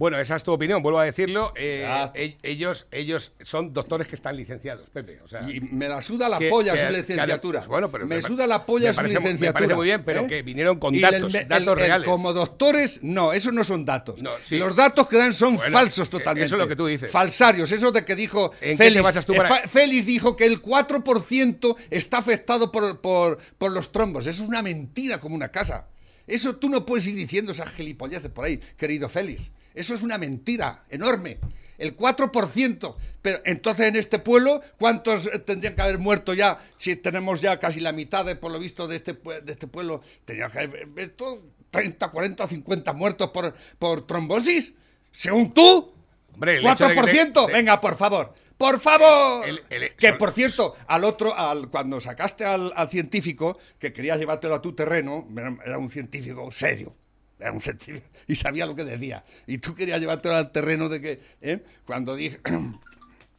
Bueno, esa es tu opinión, vuelvo a decirlo. Eh, Ya. e- ellos, ellos son doctores que están licenciados, Pepe. O sea, Y me la suda la que- polla que- su licenciatura. pues bueno, pero me me suda la polla su mu- me licenciatura. parece muy bien, pero ¿eh? que vinieron con Y datos, el- datos el- el reales. como doctores, no, esos no son datos. No, sí. Los datos que dan son Bueno, falsos eh, totalmente. eso es lo que tú dices. Falsarios, eso de que dijo ¿En qué Félix. te basas tú eh, para- Félix dijo que el 4% está afectado por, por, por los trombos. Eso es una mentira como una casa. Eso tú no puedes ir diciendo esas gilipolleces por ahí, querido Félix. Eso es una mentira enorme. El 4%. Pero entonces en este pueblo, ¿cuántos eh, tendrían que haber muerto ya? Si tenemos ya casi la mitad, de, por lo visto, de este, de este pueblo, tendrían que haber visto 30, 40, 50 muertos por, por trombosis. Según tú, Hombre, el hecho de que te- 4%. de- Venga, por favor. Por favor. El- el- que por cierto, al otro, al, cuando sacaste al, al científico que querías llevártelo a tu terreno, era un científico serio. Era un científico y sabía lo que decía. Y tú querías llevártelo al terreno de que, ¿eh? cuando dije.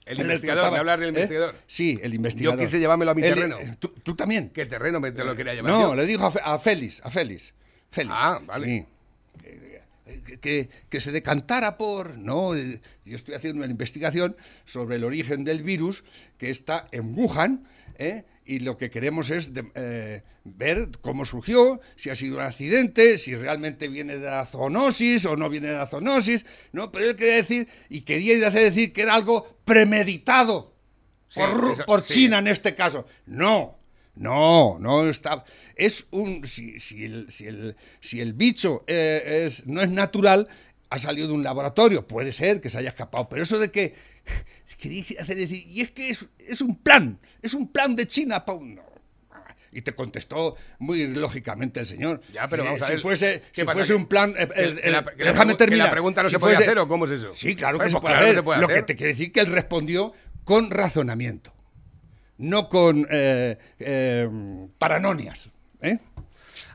El investigador, trataba- ¿me hablas del ¿eh? investigador? Sí, el investigador. quise llevármelo a mi terreno. ¿tú, tú también? ¿Qué terreno me te lo quería llevar No, yo? le dijo a, Félix, a Félix. Félix. Ah, vale. Sí. Eh, Que, que- que se decantara por. No, yo estoy haciendo una investigación sobre el origen del virus que está en Wuhan. ¿Eh? Y lo que queremos es de- eh, ver cómo surgió, si ha sido un accidente, si realmente viene de la zoonosis o no viene de la zoonosis, ¿no? Pero él quería decir, y quería hacer decir que era algo premeditado Sí, por, eso- por sí. China en este caso. No, no, no está. Es un. Si, si el, si, el, si el bicho eh, es, no es natural, ha salido de un laboratorio. Puede ser que se haya escapado, pero eso de que. Quería hacer decir. Y es que es, es un plan, es un plan de China para un. Y te contestó muy lógicamente el señor. Ya, pero Si- vamos a si ver, Fuese, ¿qué si fuese ¿Que- un plan. eh, el- el- la déjame que la terminar. pregunta no Si se fuese- hacer, ¿o cómo es eso? Sí, claro que Pues se puede claro hacer. se puede Lo hacer. que te quiere decir que él respondió con razonamiento, no con eh, eh, paranonias. ¿eh?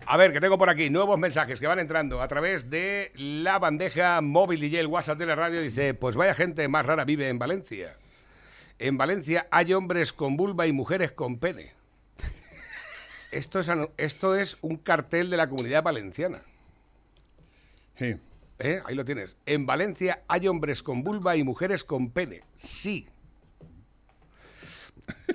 A ver, que tengo por aquí nuevos mensajes que van entrando a través de la bandeja móvil y el WhatsApp de la radio. Dice, pues vaya gente más rara vive en Valencia. En Valencia hay hombres con vulva y mujeres con pene. Esto es, esto es un cartel de la comunidad valenciana. Sí. ¿eh? Ahí lo tienes. En Valencia hay hombres con vulva y mujeres con pene. Sí.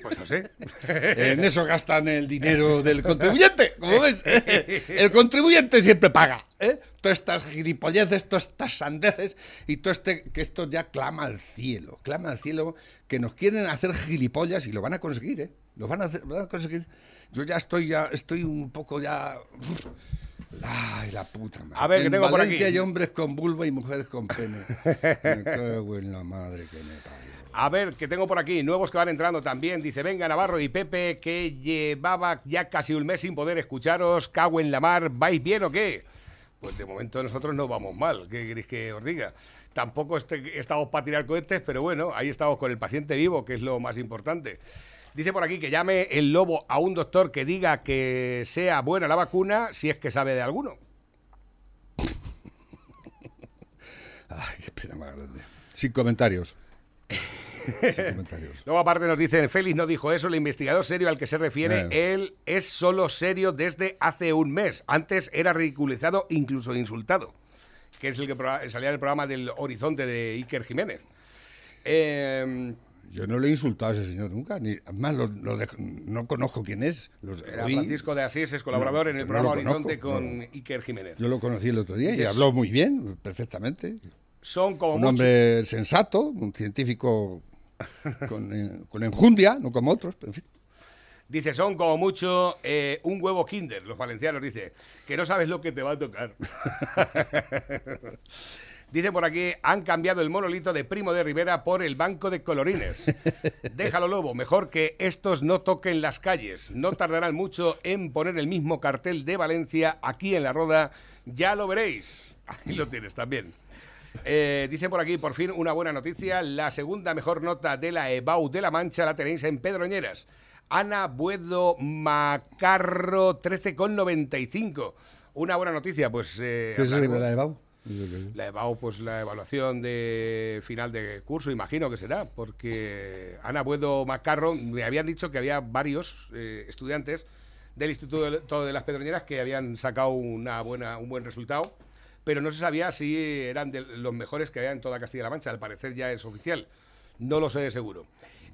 Pues no sé. En eso gastan el dinero del contribuyente, como ves. El contribuyente siempre paga. ¿eh? Todas estas gilipolleces, todas estas sandeces y todo este, que esto ya clama al cielo. Clama al cielo que nos quieren hacer gilipollas y lo van a conseguir, ¿eh? Lo van a, hacer- lo van a conseguir. Yo ya estoy ya estoy un poco ya. Ay, la puta madre. A ver, que En tengo por Valencia aquí. hay hombres con vulva y mujeres con pene. Me cago en la madre que me parió. A ver, que tengo por aquí nuevos que van entrando también. Dice, venga Navarro y Pepe, que llevaba ya casi un mes sin poder escucharos. Cago en la mar, ¿vais bien o qué? Pues de momento nosotros no vamos mal. ¿Qué queréis que os diga? Tampoco este- estamos para tirar cohetes, pero bueno, ahí estamos con el paciente vivo, que es lo más importante. Dice por aquí que llame el lobo a un doctor que diga que sea buena la vacuna, si es que sabe de alguno. Ay, más grande. Sin comentarios. Luego aparte nos dicen, Félix no dijo eso, el investigador serio al que se refiere, Eh. él es solo serio desde hace un mes. Antes era ridiculizado, incluso insultado, que es el que salía en el programa del Horizonte de Iker Jiménez. Eh, Yo no le he insultado a ese señor nunca, ni además lo, lo de- no conozco quién es. Los era Francisco de Asís, es colaborador No, en el no programa conozco, Horizonte con no. Iker Jiménez. Yo lo conocí el otro día y habló muy bien, perfectamente. Son como Un mucho- hombre sensato, un científico con, eh, con enjundia, no como otros, pero en fin. Dice, son como mucho eh, un huevo kinder, los valencianos, dice, que no sabes lo que te va a tocar. dice por aquí, han cambiado el monolito de Primo de Rivera por el banco de colorines. Déjalo, Lobo, mejor que estos no toquen las calles. No tardarán mucho en poner el mismo cartel de Valencia aquí en la Roda. Ya lo veréis. Ahí lo tienes también. Eh, dice por aquí, por fin, una buena noticia. La segunda mejor nota de la EBAU de La Mancha la tenéis en Pedroñeras. Ana Buedo Macarro, 13,95. Una buena noticia, pues... eh, ¿Qué es la EBAU? la EBAU, pues la evaluación de final de curso, imagino que será, porque Ana Buedo Macarro me habían dicho que había varios eh, estudiantes del Instituto de, todo de las Pedroñeras que habían sacado una buena, un buen resultado, pero no se sabía si eran de los mejores que había en toda Castilla-La Mancha. Al parecer ya es oficial. No lo sé de seguro.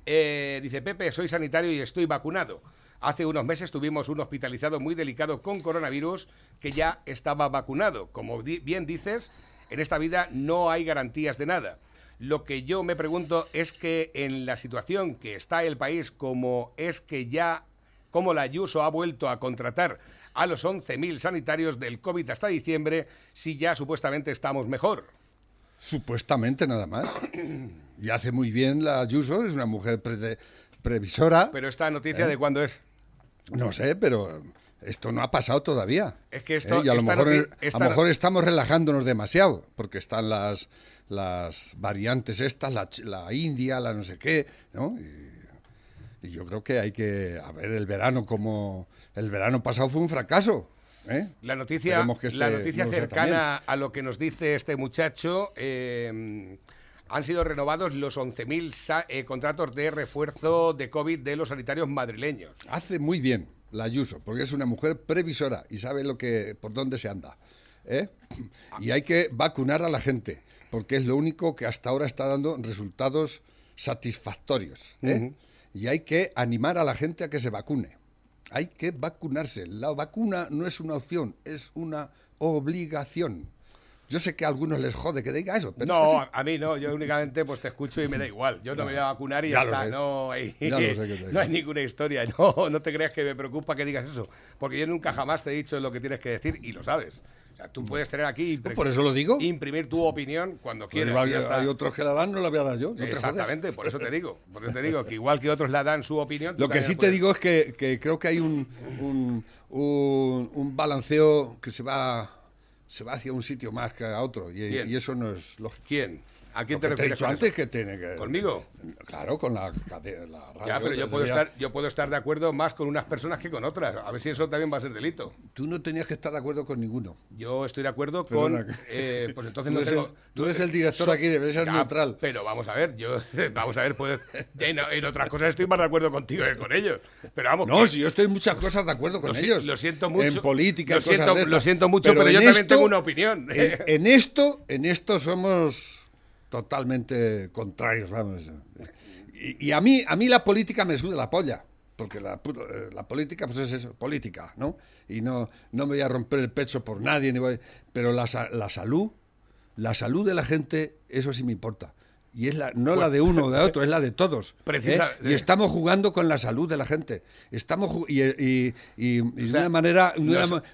Eh, dice Pepe, soy sanitario y estoy vacunado. Hace unos meses tuvimos un hospitalizado muy delicado con coronavirus que ya estaba vacunado. Como bien dices, en esta vida no hay garantías de nada. Lo que yo me pregunto es que en la situación que está el país, como es que ya, como la Ayuso ha vuelto a contratar a los 11.000 sanitarios del COVID hasta diciembre, si ya supuestamente estamos mejor. Supuestamente nada más. Y hace muy bien la Ayuso, es una mujer previsora. Pero esta noticia ¿Eh? de cuándo es? No sé, pero esto no ha pasado todavía. Es que esto. ¿Eh? Y a lo, mejor, a lo mejor estamos relajándonos demasiado, porque están las, las variantes estas, la, la India, la no sé qué, ¿no? Y, yo creo que hay que. A ver, el verano como. El verano pasado fue un fracaso. ¿eh? La noticia, este la noticia cercana a lo que nos dice este muchacho. Eh, han sido renovados los 11.000 eh, contratos de refuerzo de COVID de los sanitarios madrileños. Hace muy bien la Ayuso, porque es una mujer previsora y sabe lo que por dónde se anda. ¿eh? Y hay que vacunar a la gente, porque es lo único que hasta ahora está dando resultados satisfactorios. ¿eh? Y hay que animar a la gente a que se vacune. Hay que vacunarse. La vacuna no es una opción, es una obligación. Yo sé que a algunos les jode que diga eso, pero No, a mí no, yo únicamente pues te escucho y me da igual. Yo no, me voy a vacunar y ya, está. No, hay, no hay ninguna historia. No, no te creas que me preocupa que digas eso, porque yo nunca jamás te he dicho lo que tienes que decir y lo sabes. O sea, tú puedes tener aquí. por eso lo digo. Imprimir tu opinión cuando quieras. hay, otros que la dan, no la voy a dar yo. Exactamente, por eso te digo. Por eso te digo que igual que otros la dan su opinión. Lo que sí te digo es que, que, creo que hay un, un, un, un balanceo que se va se va hacia un sitio más que a otro y, y eso no es lógico. ¿Quién? ¿A quién te refieres? Te he dicho antes que tiene que. ¿Conmigo? Claro, con la, radio. Ya, pero yo puedo, estar, yo puedo estar de acuerdo más con unas personas que con otras. A ver si eso también va a ser delito. Tú no tenías que estar de acuerdo con ninguno. Yo estoy de acuerdo con. Eh, pues entonces tú no tengo. El, tú eres el director aquí, debes ser neutral. Pero vamos a ver, yo. Vamos a ver, pues. En, otras cosas estoy más de acuerdo contigo que con ellos. Pero vamos. No, si yo estoy en muchas cosas de acuerdo con ellos. Lo siento mucho. En política, lo siento, lo siento mucho, pero, yo también tengo una opinión. en esto, en esto somos totalmente contrarios, vamos. Y, a mí a mí la política me suda la polla, porque la, eh, la, política pues es eso, política, ¿no? Y no, no me voy a romper el pecho por nadie, pero la, la salud, la salud de la gente, eso sí me importa y es la, no la de uno o de otro, es la de todos. ¿eh? Y estamos jugando con la salud de la gente. Estamos y, y, y, de una manera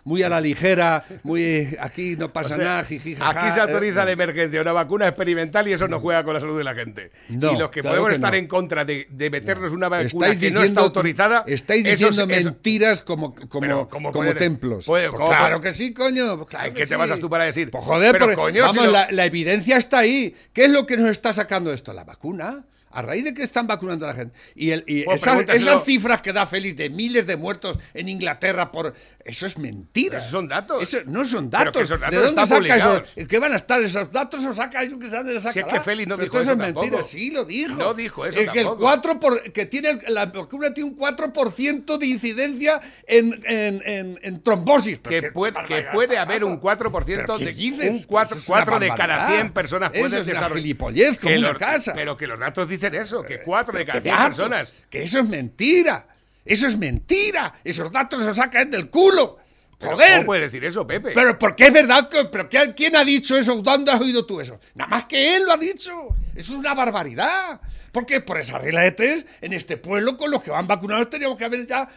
muy a la ligera, muy aquí no pasa nada, Aquí se autoriza ¿eh? la emergencia, una vacuna experimental y eso no juega con la salud de la gente. y los que podemos estar en contra de, meternos una vacuna que no está autorizada. Estáis diciendo mentiras como, como, como, templos. Pues claro que sí, coño. Claro ¿Qué te basas tú para decir? Pues joder, pero, coño, vamos, la, la evidencia está ahí. ¿Qué es lo que nos está sacando? Esto? La vacuna. A raíz de que están vacunando a la gente. Y, el, y pues esas, cifras que da Félix de miles de muertos en Inglaterra por. Eso es mentira. Esos son datos. no son datos. ¿De dónde saca eso? ¿Qué van a estar esos datos? ¿O saca eso que se de Si es que Félix no dijo eso. es mentira. Sí, lo dijo. No dijo eso. El, que el 4 por, que tiene la vacuna tiene un 4% de incidencia en, en, en, trombosis. Que, puede, que puede haber un 4% de. Un 4, 4 de cada 100 personas pueden desarrollar. como una casa. Pero que los datos dicen eso, que cuatro de cada 100 personas. Que eso es mentira. Eso es mentira. Esos datos se sacan del culo. Joder. ¿Cómo puedes decir eso, Pepe? Pero porque es verdad que, pero ¿quién ha dicho eso? ¿Dónde has oído tú eso? Nada más que él lo ha dicho. Eso es una barbaridad. Porque por esa regla de tres, en este pueblo, con los que van vacunados, teníamos que haber ya,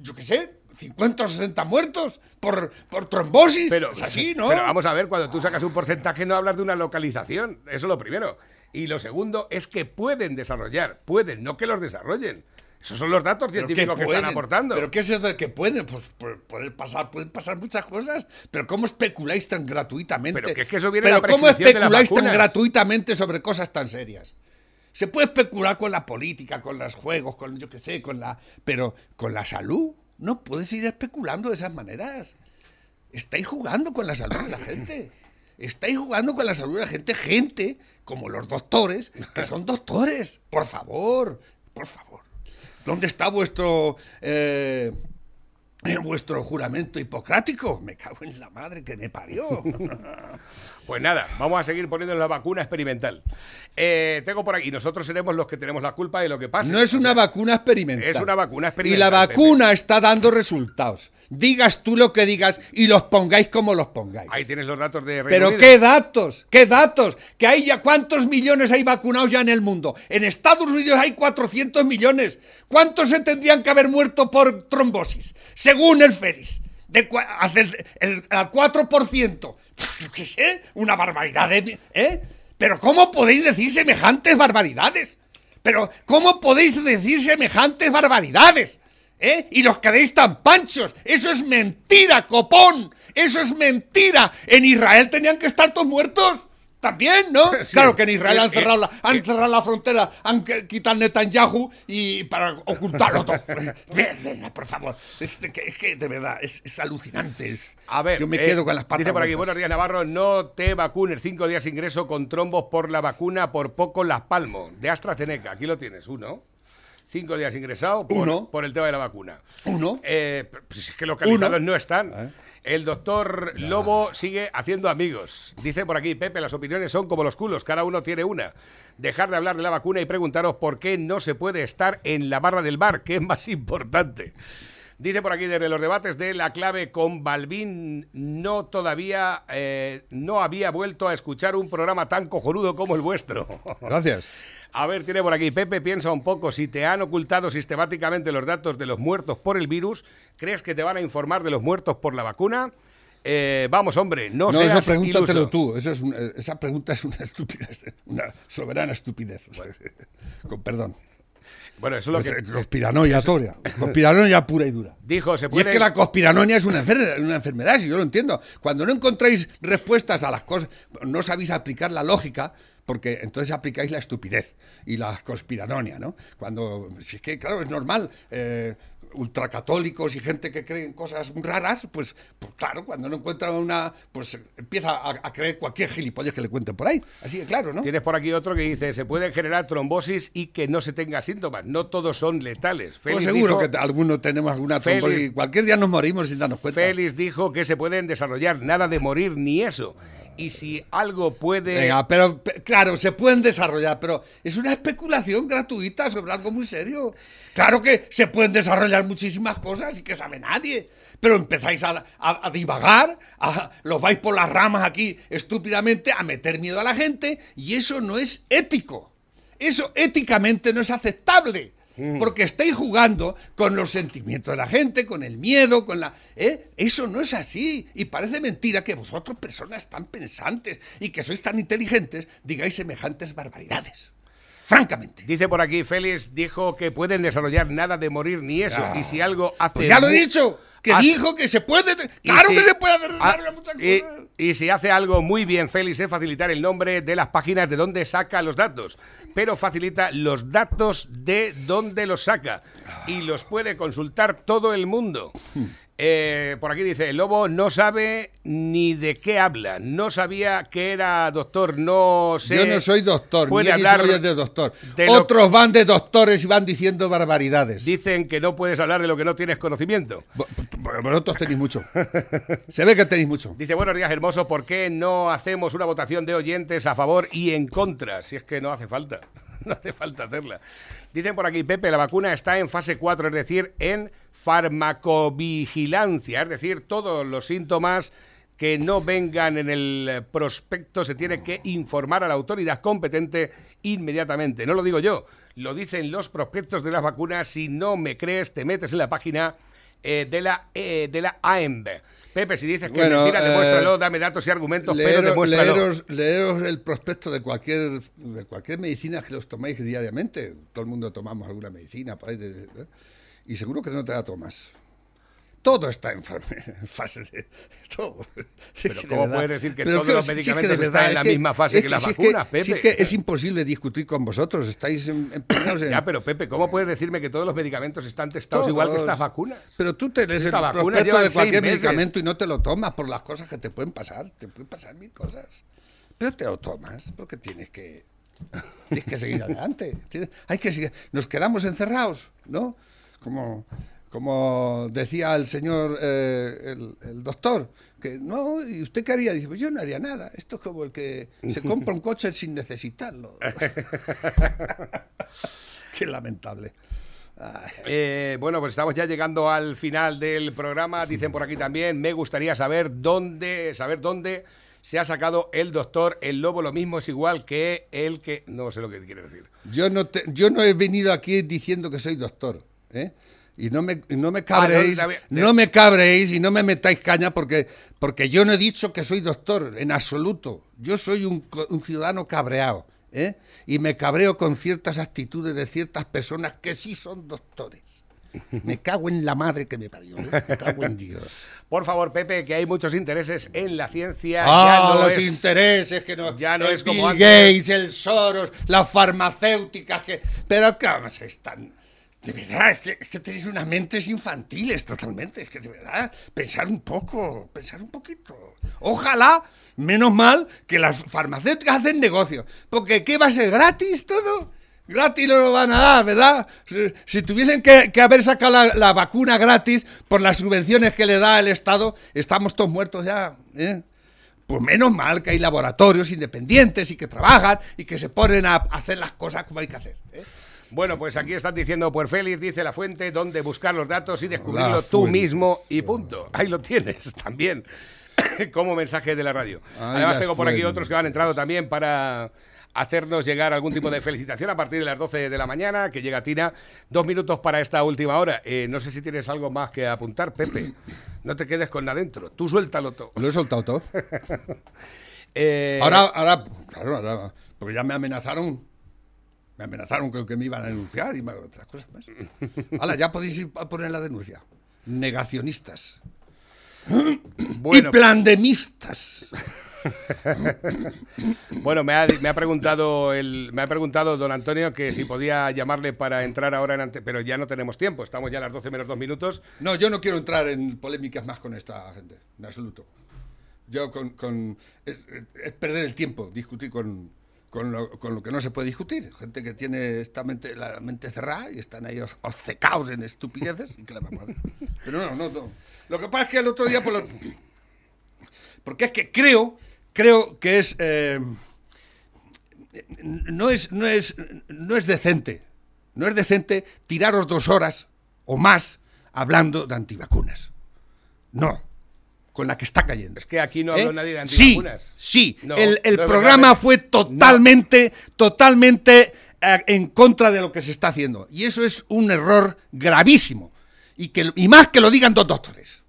yo qué sé, 50 o 60 muertos por, por trombosis. Pero, es así, ¿no? Pero vamos a ver, cuando tú sacas un porcentaje, no hablas de una localización. Eso es lo primero. Y lo segundo es que pueden desarrollar, pueden, no que los desarrollen. Esos son los datos científicos que, están aportando. ¿Pero qué es eso de que pueden? Pues pueden pasar, pueden pasar muchas cosas. Pero ¿cómo especuláis tan gratuitamente? Pero, es que eso viene ¿Pero ¿cómo especuláis tan gratuitamente sobre cosas tan serias? Se puede especular con la política, con los juegos, con yo qué sé, con la. Pero con la salud no puedes ir especulando de esas maneras. Estáis jugando con la salud de la gente. Estáis jugando con la salud de la gente, gente como los doctores, que son doctores. Por favor, por favor. ¿Dónde está vuestro... Eh, vuestro juramento hipocrático. Me cago en la madre que me parió. Pues nada, vamos a seguir poniendo la vacuna experimental. Eh, tengo por aquí, nosotros seremos los que tenemos la culpa de lo que pasa. No es una vacuna experimental. Es una vacuna Y experimental. la vacuna está dando resultados. Digas tú lo que digas y los pongáis como los pongáis. Ahí tienes los datos de Reino Pero Unido. qué datos, qué datos, que hay ya cuántos millones hay vacunados ya en el mundo. En Estados Unidos hay 400 millones. ¿Cuántos se tendrían que haber muerto por trombosis? Según el FERIS, de hacer el, al 4%. ¿Qué sé? Una barbaridad, ¿eh? Pero ¿cómo podéis decir semejantes barbaridades? Pero ¿cómo podéis decir semejantes barbaridades? ¿Eh? Y los queréis tan panchos. Eso es mentira, copón. Eso es mentira. En Israel tenían que estar todos muertos. También, ¿no? Sí. Claro que en Israel han Eh, cerrado la, eh, han eh. cerrado la frontera, han quitado Netanyahu y para ocultarlo todo. Por favor. Es, que, es que de verdad es, es alucinante. es- A ver, yo me eh, quedo con las patas. Dice por aquí, buenos días Navarro, no te vacunes, cinco días ingreso con trombos por la vacuna, por poco las palmo, de AstraZeneca, aquí lo tienes, uno. Cinco días ingresado por, Uno. por el tema de la vacuna. Uno. Eh, pues es que localizados Uno. no están. El doctor Lobo sigue haciendo amigos. Dice por aquí, Pepe, las opiniones son como los culos, cada uno tiene una. Dejar de hablar de la vacuna y preguntaros por qué no se puede estar en la barra del bar, que es más importante. Dice por aquí, desde los debates de la clave con Balbín, no todavía, eh, no había vuelto a escuchar un programa tan cojonudo como el vuestro. Gracias. A ver, tiene por aquí, Pepe, piensa un poco, si te han ocultado sistemáticamente los datos de los muertos por el virus, ¿crees que te van a informar de los muertos por la vacuna? Eh, vamos, hombre, no, No, seas eso pregúntatelo iluso. tú. Eso es una- esa pregunta es una estupidez, una soberana estupidez. o sea, con perdón. Bueno, eso es lo Es, que es conspiranoia toria. Conspiranoia pura y dura. dijo, se Y es puede... que la conspiranoia es una, enfer- una enfermedad, si yo lo entiendo. Cuando no encontráis respuestas a las cosas, no sabéis aplicar la lógica, porque entonces aplicáis la estupidez y la conspiranoia, ¿no? Cuando, si es que, claro, es normal, eh, ultracatólicos y gente que cree en cosas raras, pues, pues claro, cuando no encuentran una, pues empieza a, a creer cualquier gilipollas que le cuenten por ahí. Así que claro, ¿no? Tienes por aquí otro que dice, se puede generar trombosis y que no se tenga síntomas. No todos son letales. Pues Félix seguro dijo- que t- alguno tenemos alguna Félix- trombosis. Cualquier día nos morimos sin darnos cuenta. Félix dijo que se pueden desarrollar nada de morir ni eso. Y si algo puede... Venga, pero pe- claro, se pueden desarrollar, pero es una especulación gratuita sobre algo muy serio. Claro que se pueden desarrollar muchísimas cosas y que sabe nadie, pero empezáis a, a- divagar, los vais por las ramas aquí estúpidamente a meter miedo a la gente y eso no es ético. Eso éticamente no es aceptable. Porque estáis jugando con los sentimientos de la gente, con el miedo, con la... ¿eh? Eso no es así. Y parece mentira que vosotros, personas tan pensantes y que sois tan inteligentes, digáis semejantes barbaridades. Francamente. Dice por aquí, Félix dijo que pueden desarrollar nada de morir ni eso. Ah. Y si algo hace... Pues ya lo he dicho, que hace- dijo que se puede... Claro si- que se puede hacer ah, y, cosas. y si hace algo muy bien, Félix, es facilitar el nombre de las páginas de donde saca los datos. Pero facilita los datos de dónde los saca. Y los puede consultar todo el mundo. Eh, por aquí dice, el lobo no sabe ni de qué habla. No sabía que era doctor, no sé... Yo no soy doctor, Puede ni hablar de doctor. de lo- Otros van de doctores y van diciendo barbaridades. Dicen que no puedes hablar de lo que no tienes conocimiento. Vo- vo- Vosotros tenéis mucho. Se ve que tenéis mucho. Dice, buenos días, hermoso, ¿por qué no hacemos una votación de oyentes a favor y en contra? Si es que no hace falta, no hace falta hacerla. Dicen por aquí, Pepe, la vacuna está en fase 4, es decir, en farmacovigilancia, es decir, todos los síntomas que no vengan en el eh, prospecto se tiene que informar a la autoridad competente inmediatamente. No lo digo yo, lo dicen los prospectos de las vacunas. Si no me crees, te metes en la página eh, de, la, eh, de la AEMB. Pepe, si dices que Bueno, mentira, eh, demuéstralo, dame datos y argumentos, pero Leeros, demuéstralo. leeros- leeros el prospecto de cualquier, de cualquier medicina que los tomáis diariamente. Todo el mundo tomamos alguna medicina por ahí. de- de- y seguro que no te la tomas. Todo está en fa- en fase de. Todo. Si Pero de ¿cómo verdad. puedes decir que Pero todos los si es medicamentos de están en la que- misma fase que las si vacunas, si Pepe? es que es imposible discutir con vosotros. Estáis em- empeñados en. Ya, pero Pepe, ¿cómo puedes decirme que todos los medicamentos están testados Todos. igual que estas vacunas? Pero tú te lees el prospecto de cualquier medicamento y no te lo tomas por las cosas que te pueden pasar. Te pueden pasar mil cosas. Pero te lo tomas porque tienes que, tienes que seguir adelante. Tienes- hay que seguir. Nos quedamos encerrados, ¿no? Como, como decía el señor, eh, el, el doctor, que no, ¿y usted qué haría? Dice, pues yo no haría nada. Esto es como el que se compra un coche sin necesitarlo. qué lamentable. Eh, bueno, pues estamos ya llegando al final del programa. Dicen por aquí también, me gustaría saber dónde, saber dónde se ha sacado el doctor. El lobo lo mismo es igual que el que... No sé lo que quiere decir. Yo no, te- yo no he venido aquí diciendo que soy doctor, ¿eh? Y no me, no me cabréis, Ah, no, bien. no me cabréis y no me metáis caña porque, porque yo no he dicho que soy doctor, en absoluto. Yo soy un, ciudadano cabreado, ¿eh? Y me cabreo con ciertas actitudes de ciertas personas que sí son doctores. Me cago en la madre que me parió, ¿eh? Me cago en Dios. Por favor, Pepe, que hay muchos intereses en la ciencia. Ah, ya no los es- intereses que no. ya no el es como Bill antes. Gates, el Soros, las farmacéuticas que. Pero cómo se están. De verdad, es que, es que tenéis unas mentes infantiles totalmente. Es que de verdad, pensar un poco, pensar un poquito. Ojalá, menos mal, que las farmacéuticas hacen negocio. Porque ¿qué va a ser gratis todo? Gratis no lo van a dar, ¿verdad? Si, tuviesen que, haber sacado la, la vacuna gratis por las subvenciones que le da el Estado, estamos todos muertos ya. ¿eh? Pues menos mal que hay laboratorios independientes y que trabajan y que se ponen a hacer las cosas como hay que hacer. ¿eh? Bueno, pues aquí están diciendo, pues Félix dice la fuente donde buscar los datos y descubrirlo tú mismo y punto. Ahí lo tienes también como mensaje de la radio. Además tengo por aquí fuentes. otros que han entrado también para hacernos llegar algún tipo de felicitación a partir de las 12 de la mañana, que llega Tina. Dos minutos para esta última hora. Eh, no sé si tienes algo más que apuntar, Pepe. No te quedes con nada dentro. Tú suéltalo todo. Lo he soltado todo. Eh, Ahora, ahora, claro, ahora, porque ya me amenazaron. Me amenazaron con que me iban a denunciar y más otras cosas más. Ahora, ya podéis ir a poner la denuncia. Negacionistas. bueno, Y plandemistas. Bueno, me ha, me ha preguntado el, me ha preguntado don Antonio que si podía llamarle para entrar ahora en ante, pero ya no tenemos tiempo. Estamos ya a las 12 menos dos minutos. No, yo no quiero entrar en polémicas más con esta gente, en absoluto. Yo con... con- es, es perder el tiempo discutir con, con, lo, con lo que no se puede discutir. Gente que tiene esta mente, la mente cerrada y están ahí os- obcecados en estupideces. ¿Y qué le vamos a hacer? Pero no, no, no. Lo que pasa es que el otro día... Por lo- porque es que creo, creo que es... eh, no es, no es, no es decente, no es decente tiraros dos horas o más hablando de antivacunas. No, con la que está cayendo. Es que aquí no ¿Eh? habló nadie de Sí, antivacunas. sí, No, el, el no es programa fue totalmente, totalmente eh, en contra de lo que se está haciendo. Y eso es un error gravísimo. Y, que, y más que lo digan dos doctores.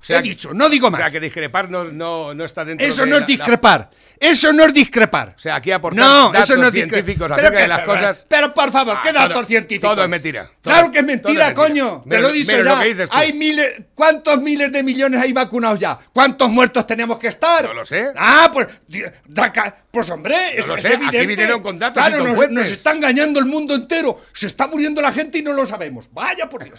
O sea He dicho, no digo O más. sea, que discrepar no, no, no está dentro Eso de no es la- discrepar. Eso no es discrepar. O sea, aquí aportar No, datos eso no es científicos acerca Pero de las que- cosas. Pero por favor, Ah, ¿qué todo- datos científicos? todo es mentira. Claro que es mentira, es mentira. coño. Te Menos- lo dice lo ya. que dices. Hay miles, ¿cuántos miles de millones hay vacunados ya? ¿Cuántos muertos tenemos que estar? No lo sé. Ah, pues, pues hombre, es, lo es sé, aquí evidente. vinieron con datos y Claro, con nos, nos está engañando el mundo entero. Se está muriendo la gente y no lo sabemos. Vaya por Dios.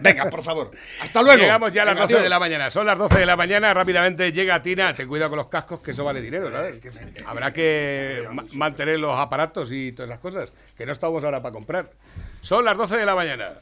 Venga, por favor. Hasta luego. Llegamos ya a las Venga, 12 de la mañana. Son las 12 de la mañana. Rápidamente llega Tina. Ten cuidado con los cascos, que eso vale dinero, ¿sabes? Habrá que ma- mantener los aparatos y todas esas cosas, que no estamos ahora para comprar. Son las 12 de la mañana.